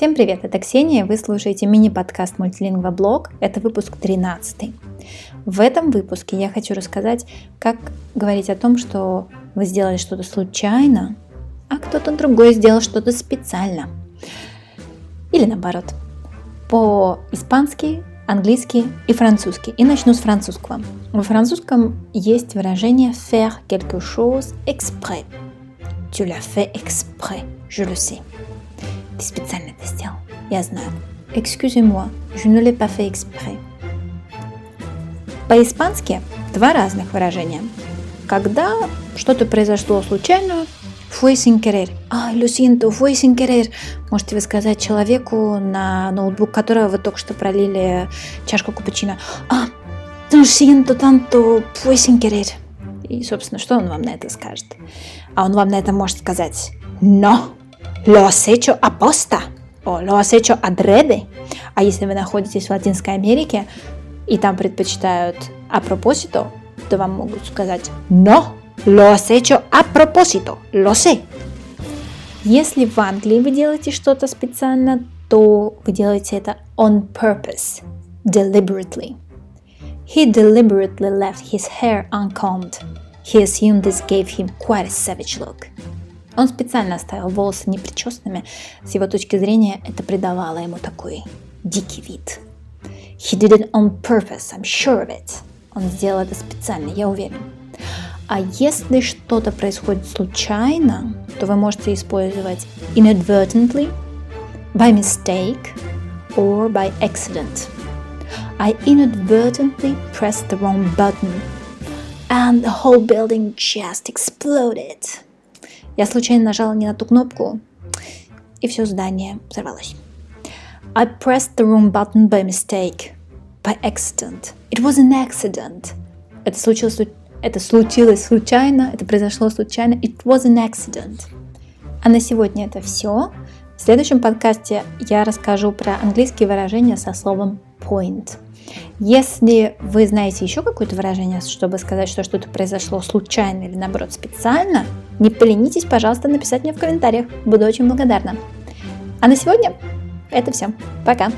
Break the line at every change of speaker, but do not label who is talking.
Всем привет, это Ксения, вы слушаете мини-подкаст Мультилингва Блог, это выпуск 13. В этом выпуске я хочу рассказать, как говорить о том, что вы сделали что-то случайно, а кто-то другой сделал что-то специально. Или наоборот. По-испански, английски и французский. И начну с французского. Во французском есть выражение faire quelque chose exprès. Tu l'as fait exprès, je le sais. Ты специально это сделал. Я знаю. Excusez-moi, je ne l'ai pas fait exprès. По-испански два разных выражения. Когда что-то произошло случайно, fue sin querer. Ай, lo siento, fue sin querer. Можете вы сказать человеку, на ноутбук которого вы только что пролили чашку капучино. А, lo siento tanto, fue sin querer. И, собственно, что он вам на это скажет? А он вам на это может сказать «No, lo has hecho aposta» о lo has hecho adrede. А если вы находитесь в Латинской Америке и там предпочитают a propósito, то вам могут сказать «No, lo has hecho a propósito, lo sé». Если в Англии вы делаете что-то специально, то вы делаете это on purpose, deliberately. He deliberately left his hair uncombed. He assumed this gave him quite a savage look. Он специально оставил волосы непричесанными. С его точки зрения это придавало ему такой дикий вид. He did it on purpose, I'm sure of it. Он сделал это специально, я уверен. А если что-то происходит случайно, то вы можете использовать inadvertently, by mistake or by accident. I inadvertently pressed the wrong button and the whole building just exploded. Я случайно нажала не на ту кнопку, и все здание взорвалось. I pressed the wrong button by mistake, by accident. It was an accident. Это случилось, это случилось случайно, это произошло случайно. It was an accident. А на сегодня это все. В следующем подкасте я расскажу про английские выражения со словом point. Если вы знаете еще какое-то выражение, чтобы сказать, что что-то произошло случайно или наоборот специально, не поленитесь, пожалуйста, написать мне в комментариях. Буду очень благодарна. А на сегодня это все. Пока!